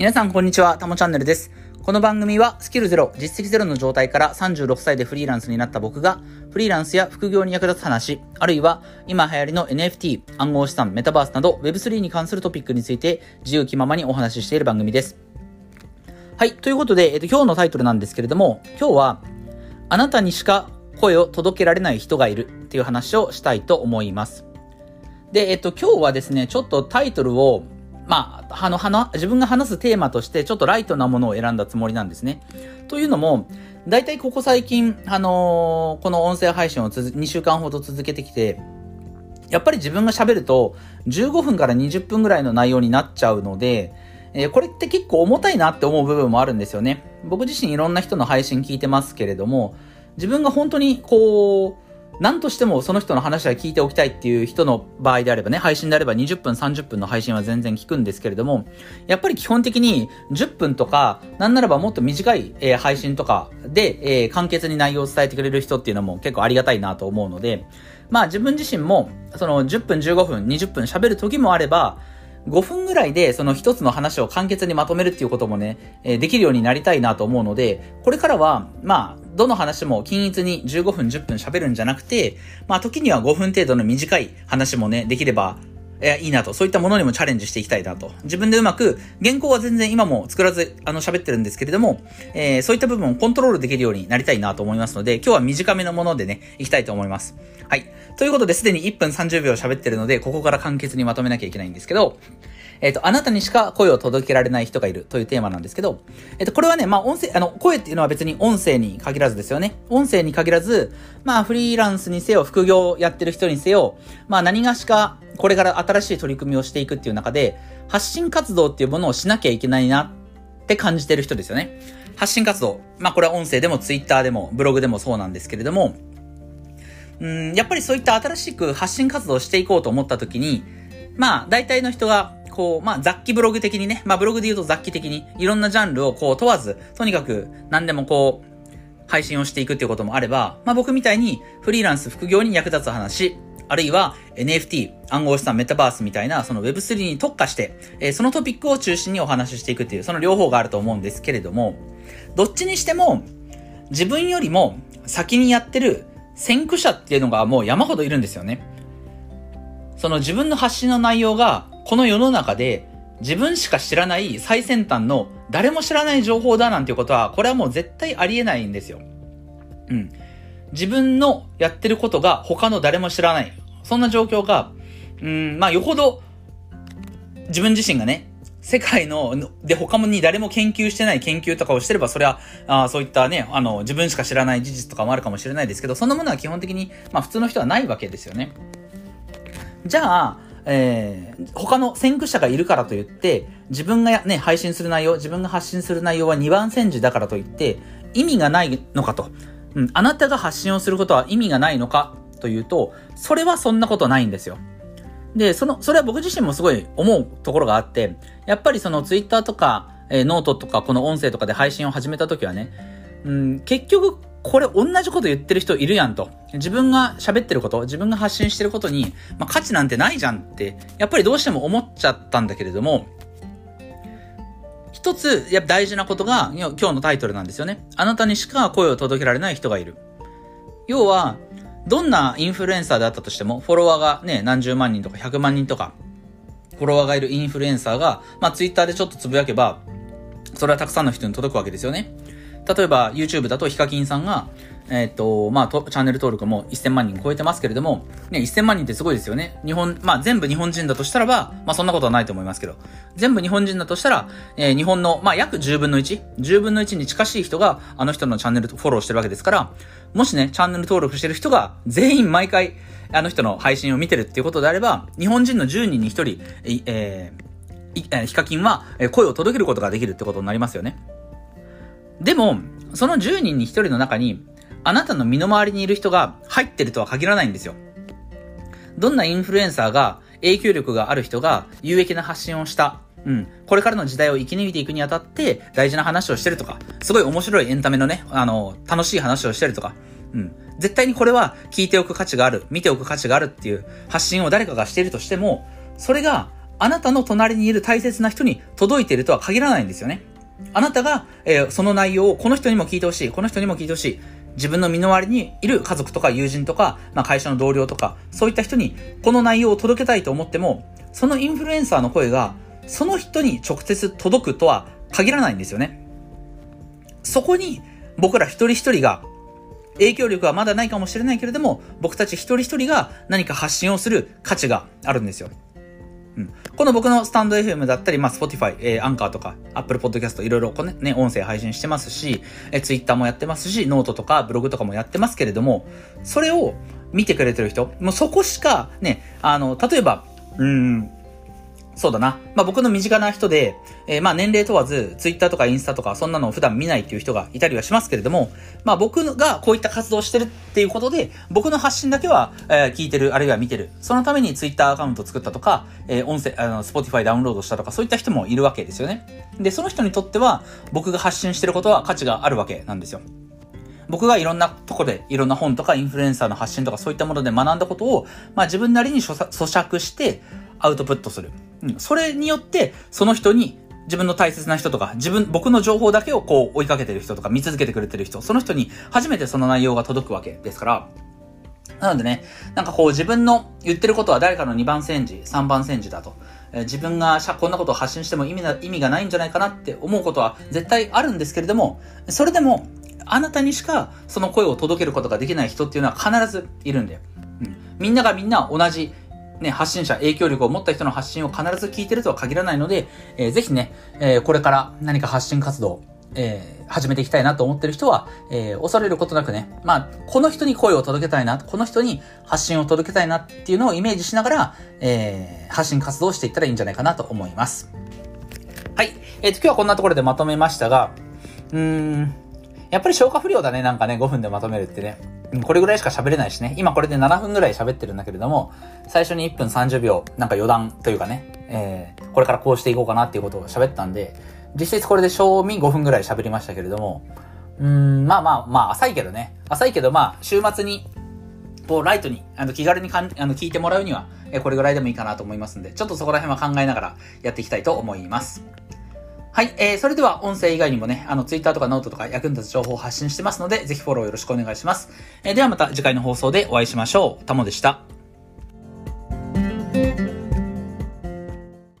皆さんこんにちは、たもチャンネルです。この番組はスキルゼロ、実績ゼロの状態から36歳でフリーランスになった僕が、フリーランスや副業に役立つ話、あるいは今流行りの NFT、暗号資産、メタバースなど Web3 に関するトピックについて自由気ままにお話ししている番組です。はい、ということで、えっと、今日のタイトルなんですけれども、今日は、あなたにしか声を届けられない人がいるっていう話をしたいと思います。で、えっと、今日はですね、ちょっとタイトルをまあ、あの、は自分が話すテーマとしてちょっとライトなものを選んだつもりなんですね。というのも、大体ここ最近、あのー、この音声配信を2週間ほど続けてきて、やっぱり自分が喋ると15分から20分ぐらいの内容になっちゃうので、えー、これって結構重たいなって思う部分もあるんですよね。僕自身いろんな人の配信聞いてますけれども、自分が本当にこう、何としてもその人の話は聞いておきたいっていう人の場合であればね、配信であれば20分、30分の配信は全然聞くんですけれども、やっぱり基本的に10分とか、なんならばもっと短い、えー、配信とかで、えー、簡潔に内容を伝えてくれる人っていうのも結構ありがたいなと思うので、まあ自分自身も、その10分、15分、20分喋る時もあれば、5分ぐらいでその一つの話を簡潔にまとめるっていうこともね、できるようになりたいなと思うので、これからは、まあ、どの話も均一に15分10分喋るんじゃなくて、まあ時には5分程度の短い話もね、できれば、えいいなと。そういったものにもチャレンジしていきたいなと。自分でうまく、原稿は全然今も作らず、あの、喋ってるんですけれども、えー、そういった部分をコントロールできるようになりたいなと思いますので、今日は短めのものでね、いきたいと思います。はい。ということで、すでに1分30秒喋ってるので、ここから簡潔にまとめなきゃいけないんですけど、えっ、ー、と、あなたにしか声を届けられない人がいるというテーマなんですけど、えっ、ー、と、これはね、まあ、音声、あの、声っていうのは別に音声に限らずですよね。音声に限らず、まあ、フリーランスにせよ、副業やってる人にせよ、まあ、何がしか、これから新しい取り組みをしていくっていう中で、発信活動っていうものをしなきゃいけないなって感じてる人ですよね。発信活動。まあ、これは音声でもツイッターでもブログでもそうなんですけれども、うん、やっぱりそういった新しく発信活動をしていこうと思った時に、まあ、大体の人がこう、まあ、雑記ブログ的にね、まあ、ブログで言うと雑記的に、いろんなジャンルをこう問わず、とにかく何でもこう、配信をしていくっていうこともあれば、まあ、僕みたいにフリーランス副業に役立つ話、あるいは NFT、暗号資産、メタバースみたいな、その Web3 に特化して、えー、そのトピックを中心にお話ししていくっていう、その両方があると思うんですけれども、どっちにしても、自分よりも先にやってる先駆者っていうのがもう山ほどいるんですよね。その自分の発信の内容がこの世の中で自分しか知らない最先端の誰も知らない情報だなんていうことは、これはもう絶対ありえないんですよ。うん。自分のやってることが他の誰も知らない。そんな状況が、うん、まあよほど自分自身がね、世界の、で他に誰も研究してない研究とかをしてれば、それは、あそういったね、あの、自分しか知らない事実とかもあるかもしれないですけど、そんなものは基本的に、まあ普通の人はないわけですよね。じゃあ、えー、他の先駆者がいるからといって、自分がね、配信する内容、自分が発信する内容は2番煎じだからといって、意味がないのかと。うん、あなたが発信をすることは意味がないのかというと、それはそんなことないんですよ。で、その、それは僕自身もすごい思うところがあって、やっぱりそのツイッターとか、えー、ノートとかこの音声とかで配信を始めた時はね、うん、結局これ同じこと言ってる人いるやんと。自分が喋ってること、自分が発信してることに、まあ、価値なんてないじゃんって、やっぱりどうしても思っちゃったんだけれども、一つ、やっぱ大事なことが、今日のタイトルなんですよね。あなたにしか声を届けられない人がいる。要は、どんなインフルエンサーであったとしても、フォロワーがね、何十万人とか100万人とか、フォロワーがいるインフルエンサーが、まあ、ツイッターでちょっとつぶやけば、それはたくさんの人に届くわけですよね。例えば YouTube だとヒカキンさんが、えっ、ー、と、まあ、チャンネル登録も1000万人超えてますけれども、ね、1000万人ってすごいですよね。日本、まあ、全部日本人だとしたらば、まあ、そんなことはないと思いますけど、全部日本人だとしたら、えー、日本の、まあ、約10分の 1? 10分の1に近しい人が、あの人のチャンネルフォローしてるわけですから、もしね、チャンネル登録してる人が、全員毎回、あの人の配信を見てるっていうことであれば、日本人の10人に1人、えー、えー、ヒカキンは声を届けることができるってことになりますよね。でも、その10人に1人の中に、あなたの身の回りにいる人が入ってるとは限らないんですよ。どんなインフルエンサーが、影響力がある人が有益な発信をした。うん。これからの時代を生き抜いていくにあたって大事な話をしてるとか、すごい面白いエンタメのね、あの、楽しい話をしてるとか、うん。絶対にこれは聞いておく価値がある、見ておく価値があるっていう発信を誰かがしているとしても、それがあなたの隣にいる大切な人に届いているとは限らないんですよね。あなたが、えー、その内容をこの人にも聞いてほしい、この人にも聞いてほしい。自分の身の回りにいる家族とか友人とか、まあ、会社の同僚とか、そういった人にこの内容を届けたいと思っても、そのインフルエンサーの声が、その人に直接届くとは限らないんですよね。そこに僕ら一人一人が影響力はまだないかもしれないけれども、僕たち一人一人が何か発信をする価値があるんですよ。うん、この僕のスタンド FM だったり、まあ、Spotify、えー、アンカーとか、Apple Podcast いろいろこね、ね、音声配信してますし、えー、Twitter もやってますし、ノートとかブログとかもやってますけれども、それを見てくれてる人、もうそこしか、ね、あの、例えば、うん、そうだな。まあ僕の身近な人で、えー、まあ年齢問わず、ツイッターとかインスタとかそんなのを普段見ないっていう人がいたりはしますけれども、まあ僕がこういった活動をしてるっていうことで、僕の発信だけは、えー、聞いてる、あるいは見てる。そのためにツイッターアカウント作ったとか、えー、音声、あの、スポティファイダウンロードしたとか、そういった人もいるわけですよね。で、その人にとっては、僕が発信してることは価値があるわけなんですよ。僕がいろんなとこで、いろんな本とかインフルエンサーの発信とかそういったもので学んだことを、まあ自分なりに咀嚼して、アウトプットする。うん。それによって、その人に自分の大切な人とか、自分、僕の情報だけをこう追いかけてる人とか見続けてくれてる人、その人に初めてその内容が届くわけですから、なのでね、なんかこう自分の言ってることは誰かの2番煎じ、3番煎じだと。え自分がこんなことを発信しても意味な意味がないんじゃないかなって思うことは絶対あるんですけれども、それでも、あなたにしかその声を届けることができない人っていうのは必ずいるんだよ。うん。みんながみんな同じね、発信者、影響力を持った人の発信を必ず聞いてるとは限らないので、えー、ぜひね、えー、これから何か発信活動、えー、始めていきたいなと思ってる人は、えー、恐れることなくね、まあ、この人に声を届けたいな、この人に発信を届けたいなっていうのをイメージしながら、えー、発信活動していったらいいんじゃないかなと思います。はい。えっ、ー、と、今日はこんなところでまとめましたが、うーん、やっぱり消化不良だね、なんかね、5分でまとめるってね。これぐらいしか喋れないしね。今これで7分ぐらい喋ってるんだけれども、最初に1分30秒、なんか余談というかね、えー、これからこうしていこうかなっていうことを喋ったんで、実質これで賞味5分ぐらい喋りましたけれども、うん、まあまあまあ、浅いけどね。浅いけどまあ、週末に、こう、ライトに、あの、気軽にかんあの聞いてもらうには、えこれぐらいでもいいかなと思いますんで、ちょっとそこら辺は考えながらやっていきたいと思います。はい。えー、それでは音声以外にもね、あの、ツイッターとかノートとか役に立つ情報を発信してますので、ぜひフォローよろしくお願いします。えー、ではまた次回の放送でお会いしましょう。タモでした。